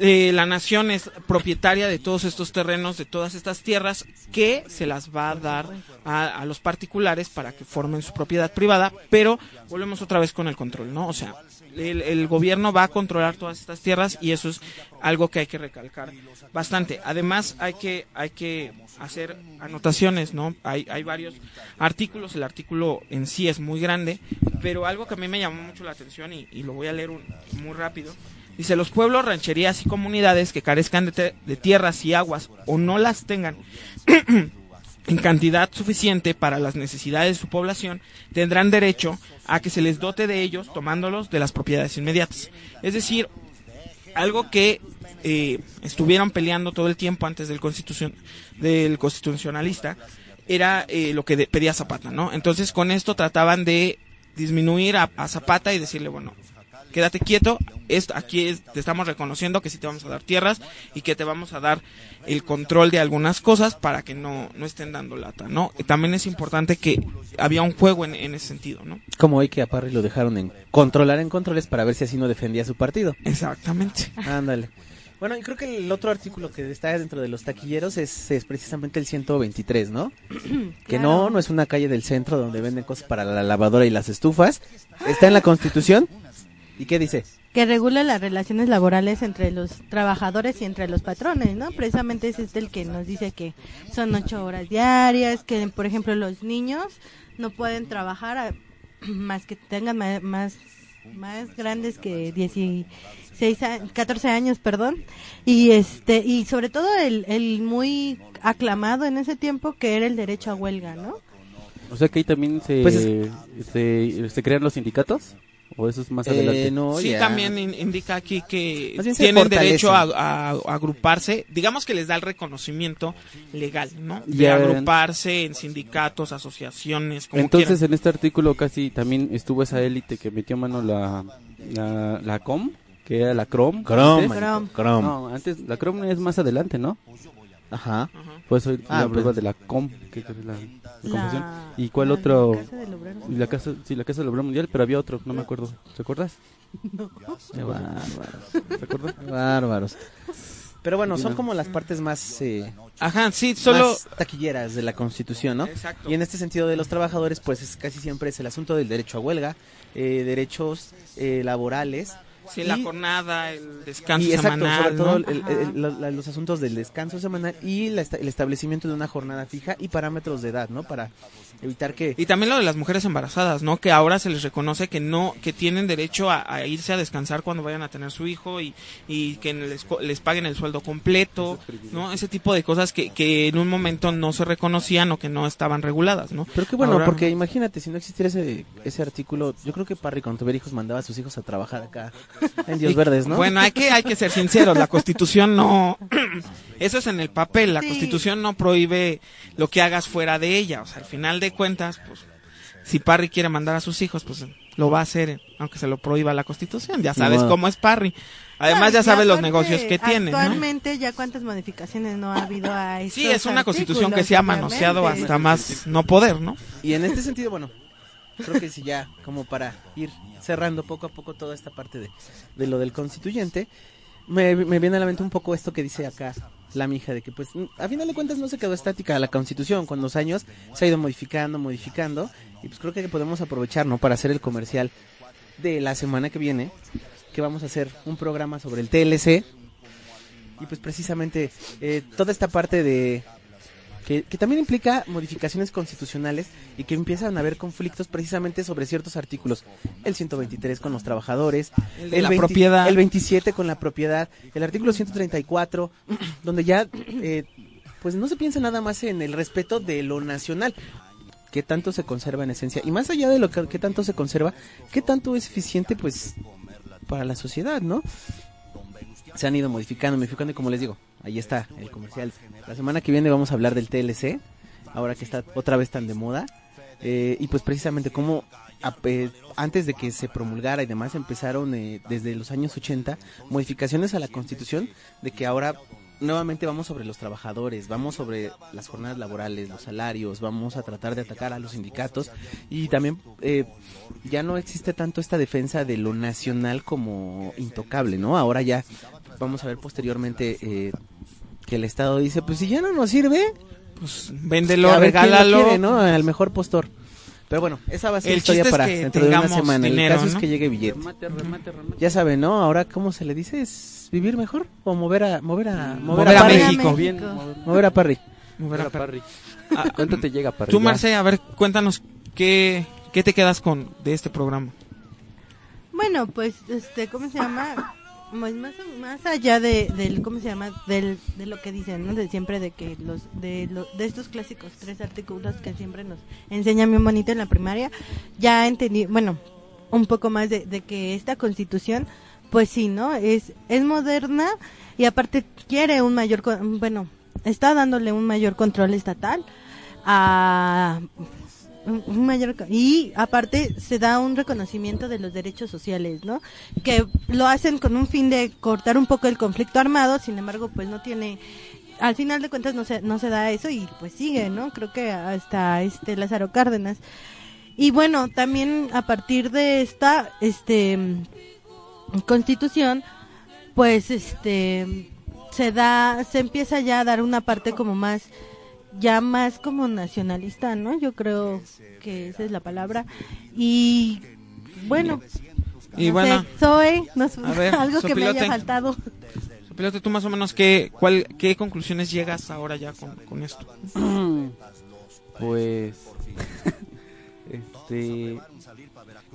eh, la nación es propietaria de todos estos terrenos, de todas estas tierras, que se las va a dar a, a los particulares para que formen su propiedad privada, pero volvemos otra vez con el control, ¿no? O sea, el, el gobierno va a controlar todas estas tierras y eso es algo que hay que recalcar bastante. Además, hay que, hay que hacer anotaciones, ¿no? Hay, hay varios artículos, el artículo en sí es muy grande, pero algo que a mí me llamó mucho la atención y, lo voy a leer un- muy rápido. Dice, los pueblos, rancherías y comunidades que carezcan de, de tierras y aguas o no las tengan en cantidad suficiente para las necesidades de su población, tendrán derecho a que se les dote de ellos tomándolos de las propiedades inmediatas. Es decir, algo que eh, estuvieron peleando todo el tiempo antes del constitución del constitucionalista era eh, lo que pedía Zapata, ¿no? Entonces con esto trataban de disminuir a, a Zapata y decirle, bueno, quédate quieto, es, aquí es- te estamos reconociendo que sí te vamos a dar tierras y que te vamos a dar el control de algunas cosas para que no, no estén dando lata, ¿no? Y también es importante que había un juego en, en ese sentido, ¿no? Como hoy que a Parry lo dejaron en controlar en controles para ver si así no defendía su partido. Exactamente. Ándale. Bueno, y creo que el otro artículo que está dentro de los taquilleros es, es precisamente el 123, ¿no? Que no, no es una calle del centro donde venden cosas para la lavadora y las estufas. Está en la Constitución. ¿Y qué dice? que regula las relaciones laborales entre los trabajadores y entre los patrones, ¿no? Precisamente es este el que nos dice que son ocho horas diarias, que por ejemplo los niños no pueden trabajar a- más que tengan ma- más más grandes que 16 a- 14 años, perdón, y este y sobre todo el, el muy aclamado en ese tiempo que era el derecho a huelga, ¿no? O sea que ahí también se, Pues es- se, se crean los sindicatos. ¿O eso es más Eh, adelante? no, sí, ya. también in- indica aquí que tienen derecho a, a- a agruparse, digamos que les da el reconocimiento legal, ¿no? De Ya. agruparse en sindicatos, asociaciones, como Entonces quieran. en este artículo casi también estuvo esa élite que metió mano la, la, la COM, que era la CROM. Crom, antes. Crom. No, antes la CROM es más adelante, ¿no? Ajá. Pues hoy Ah, la prueba pues. de la COM, que es la, la La- confusión. ¿Y cuál la otro? Casa del Obrero. La casa, sí, la casa del obrero mundial, pero había otro, no me acuerdo. ¿Te acuerdas? No. Qué bárbaros. ¿Te acuerdas? Bárbaros. Pero bueno, son como las partes más, eh, Ajá, sí, solo más taquilleras de la Constitución, ¿no? Exacto. Y en este sentido de los trabajadores, pues es casi siempre es el asunto del derecho a huelga, eh, derechos eh, laborales. Sí, y- la jornada, el descanso y exacto, semanal, sobre todo ¿no? el- los asuntos del descanso semanal y la esta- el establecimiento de una jornada fija y parámetros de edad, ¿no? Para evitar que... Y también lo de las mujeres embarazadas, ¿no? Que ahora se les reconoce que no, que tienen derecho a, a irse a descansar cuando vayan a tener su hijo y, y que les, co- les paguen el sueldo completo, ¿no? Ese tipo de cosas que, que en un momento no se reconocían o que no estaban reguladas, ¿no? Pero qué bueno, Ahora- porque imagínate, si no existiera ese, ese artículo, yo creo que Parry cuando tuviera hijos mandaba a sus hijos a trabajar acá en Dios Y- Verdes, ¿no? Bueno, hay que, hay que ser sinceros, la constitución no, eso es en el papel, la Sí. constitución no prohíbe lo que hagas fuera de ella, o sea, al final de cuentas, pues, si Parry quiere mandar a sus hijos, pues lo va a hacer, aunque se lo prohíba la constitución, ya sabes cómo es Parry. Además, No, ya sabes los negocios que tiene, ¿no? Actualmente ya cuántas modificaciones no ha habido a Sí, es una constitución que se ha manoseado hasta más no poder, ¿no? Y en este sentido, bueno, creo que sí ya, como para ir cerrando poco a poco toda esta parte de, de lo del constituyente, me, me viene a la mente un poco esto que dice acá la mija de que pues a final de cuentas no se quedó estática la constitución con los años se ha ido modificando modificando y pues creo que podemos aprovechar no para hacer el comercial de la semana que viene que vamos a hacer un programa sobre el TLC y pues precisamente eh, toda esta parte de que, que también implica modificaciones constitucionales y que empiezan a haber conflictos precisamente sobre ciertos artículos. El 123 con los trabajadores, El de la propiedad. el 27 con la propiedad, el artículo 134, donde ya eh, pues no se piensa nada más en el respeto de lo nacional, qué tanto se conserva en esencia y más allá de lo que, que tanto se conserva, qué tanto es eficiente pues para la sociedad, ¿no? Se han ido modificando, modificando y como les digo, ahí está el comercial. La semana que viene vamos a hablar del TLC, ahora que está otra vez tan de moda. Eh, y pues precisamente como antes de que se promulgara y demás empezaron eh, desde los años 80 modificaciones a la constitución de que ahora nuevamente vamos sobre los trabajadores, vamos sobre las jornadas laborales, los salarios, vamos a tratar de atacar a los sindicatos y también eh, ya no existe tanto esta defensa de lo nacional como intocable, ¿no? Ahora ya vamos a ver posteriormente eh, que el Estado dice, pues si ya no nos sirve, pues véndelo, a ver quién lo regálalo. quiere, ¿no? Al mejor postor. Pero bueno, esa va a ser El historia es para que dentro de una semana. dinero, el caso es que llegue billete. Remate, remate, remate. Ya saben, ¿no? Ahora, ¿cómo se le dice? ¿Es vivir mejor? ¿O mover a, mover a, Mover a? México. Bien, Mover a Parry. Mover a Parry. Parry. ¿Cuánto te llega Parry? Tú. Marce, a ver, cuéntanos qué, qué te quedas con de este programa. Bueno, pues, este, ¿cómo se llama? Más, más allá de, del, ¿cómo se llama? Del, de lo que dicen. De siempre de que los, de, lo- de estos clásicos tres artículos que siempre nos enseñan bien bonito en la primaria, ya entendí, bueno, un poco más de, de que esta constitución, pues sí, ¿no? Es, es moderna y aparte quiere un mayor, bueno, está dándole un mayor control estatal a un mayor y aparte se da un reconocimiento de los derechos sociales, ¿no? Que lo hacen con un fin de cortar un poco el conflicto armado, sin embargo, pues no tiene al final de cuentas no se no se da eso y pues sigue, ¿no? Creo que hasta este Lázaro Cárdenas. Y bueno, también a partir de esta este Constitución pues este se da se empieza ya a dar una parte como más ya más como nacionalista, ¿no? Yo creo que esa es la palabra. Y bueno, Y no bueno, sé, Zoe, no sé, a ver, algo que me sopilote. haya faltado. Pilote, tú más o menos qué, cuál, qué conclusiones llegas ahora ya con, con esto. Pues. este.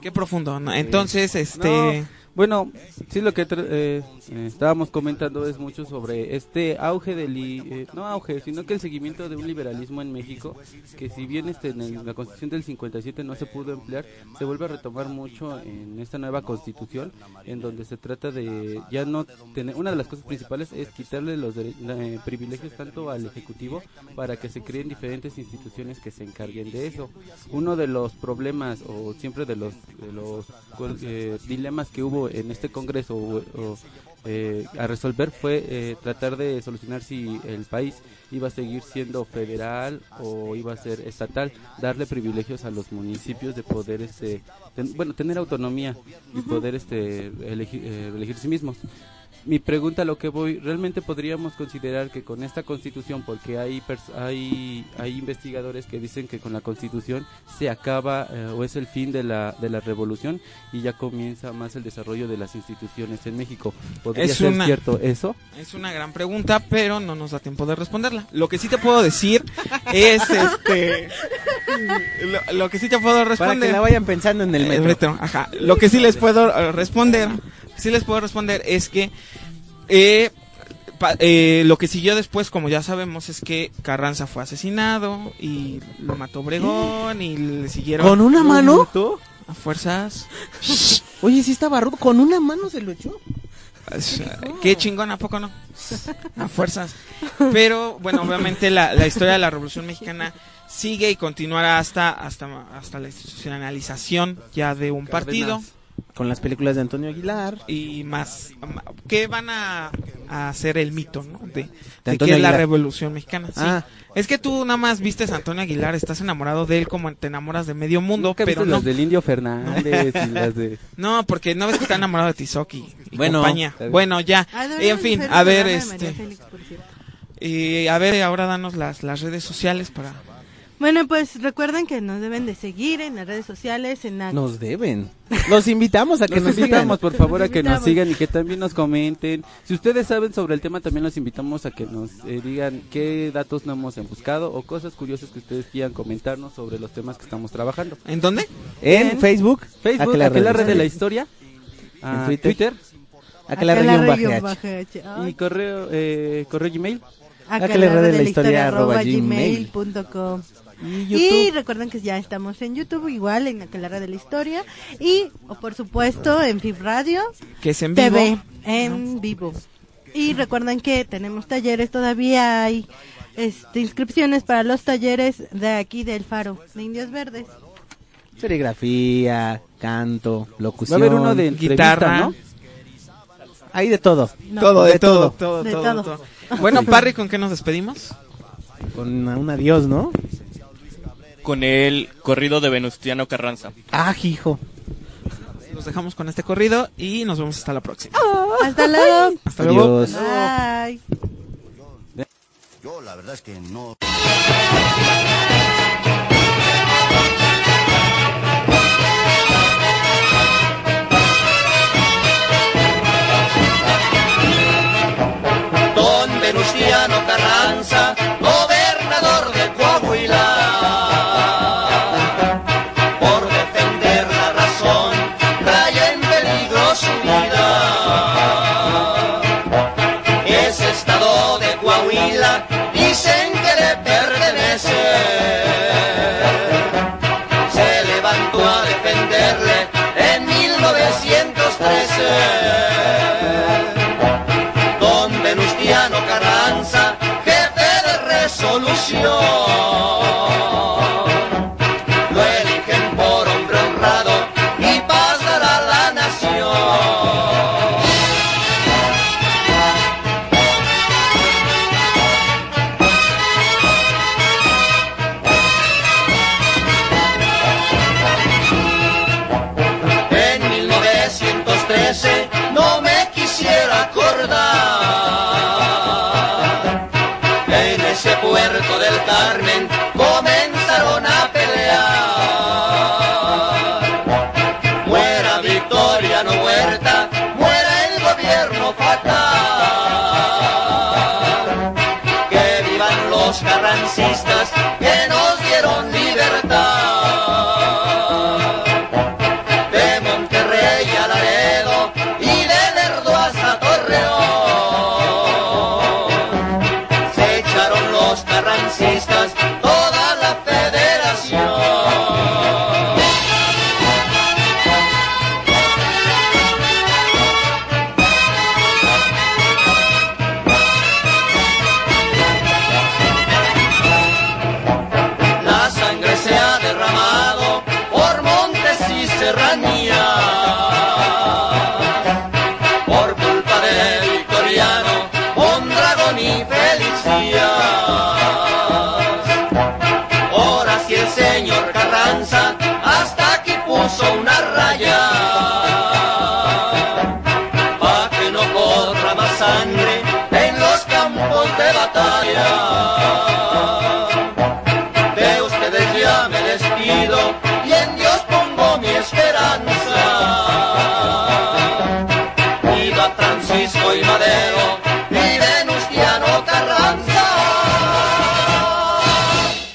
Qué profundo. ¿no? Entonces, Eh, este. no, bueno, sí, lo que eh, eh, estábamos comentando es mucho sobre este auge del. eh, no auge, sino que el seguimiento de un liberalismo en México, que si bien este, en la constitución del 57 no se pudo emplear, se vuelve a retomar mucho en esta nueva constitución, en donde se trata de ya no tener. Una de las cosas principales es quitarle los eh, privilegios tanto al Ejecutivo para que se creen diferentes instituciones que se encarguen de eso. Uno de los problemas, o siempre de los, de los eh, dilemas que hubo en este Congreso o, o, eh, a resolver fue eh, tratar de solucionar si el país iba a seguir siendo federal o iba a ser estatal, darle privilegios a los municipios de poder este ten- bueno, tener autonomía y poder este elegir, eh, elegir sí mismos. Mi pregunta a lo que voy, ¿realmente podríamos considerar que con esta constitución, porque hay pers- hay, hay investigadores que dicen que con la constitución se acaba eh, o es el fin de la, de la revolución y ya comienza más el desarrollo de las instituciones en México? ¿Podría Es ser una- cierto eso? Es una gran pregunta, pero no nos da tiempo de responderla. Lo que sí te puedo decir es este. Lo, lo que sí te puedo responder. Para que la vayan pensando en el metro. ajá. Lo que sí les puedo eh, responder, sí les puedo responder es que eh, pa- eh, lo que siguió después, como ya sabemos, es que Carranza fue asesinado y lo mató Obregón y le siguieron ¿Con una mano? a fuerzas. Oye, sí estaba rudo. ¿Con una mano se lo echó? Qué chingón, ¿a poco no? A fuerzas. Pero, bueno, obviamente la, la historia de la Revolución Mexicana sigue y continuará hasta, hasta, hasta la institucionalización ya de un partido. Con las películas de Antonio Aguilar. Y más, que van a, a hacer el mito, ¿no? De, de qué Antonio es la. Revolución Mexicana. sí. Ah. Es que tú nada más vistes a Antonio Aguilar, estás enamorado de él como te enamoras de medio mundo, ¿Nunca pero viste no. las del Indio Fernández y las de... No, porque no ves que está enamorado de Tizoc y, y Bueno, compañía. Bueno, ya. Ah, deberíamos en fin, a ver, de este. Y a ver, ahora danos las, las redes sociales para. Bueno, pues recuerden que nos deben de seguir en las redes sociales, en la... Nos deben. Los invitamos a que Los nos invitamos, por favor, a que nos sigan y que también nos comenten. Si ustedes saben sobre el tema, también los invitamos a que nos eh, digan qué datos no hemos buscado o cosas curiosas que ustedes quieran comentarnos sobre los temas que estamos trabajando. ¿En dónde? En Facebook, Facebook, Aquelarre Aquelarre de la Historia. En Ah, Twitter. Twitter. Aquelarre Aquelarre guion guion bajo bajo H. Ay. Y correo, eh, correo Gmail. Aquelarre de la historia arroba gmail. gmail.com. Y recuerden que ya estamos en YouTube, igual en Aquelarre de la Historia. Y, o por supuesto, en FIB Radio Que es en vivo. TV, en vivo. Y recuerden que tenemos talleres, todavía hay este, inscripciones para los talleres de aquí del Faro, de Indios Verdes. Serigrafía, canto, Va a locución. haber uno de guitarra. ¿no? Hay de todo. No, todo, de, de todo, todo. todo, De todo. Bueno, Parry, ¿con qué nos despedimos? Con un adiós, ¿no? Con el corrido de Venustiano Carranza. Ah, hijo. Los dejamos con este corrido y nos vemos hasta la próxima. Hasta luego. Hasta luego. Adiós. Bye. Yo la verdad es que no... céu. Tennessee.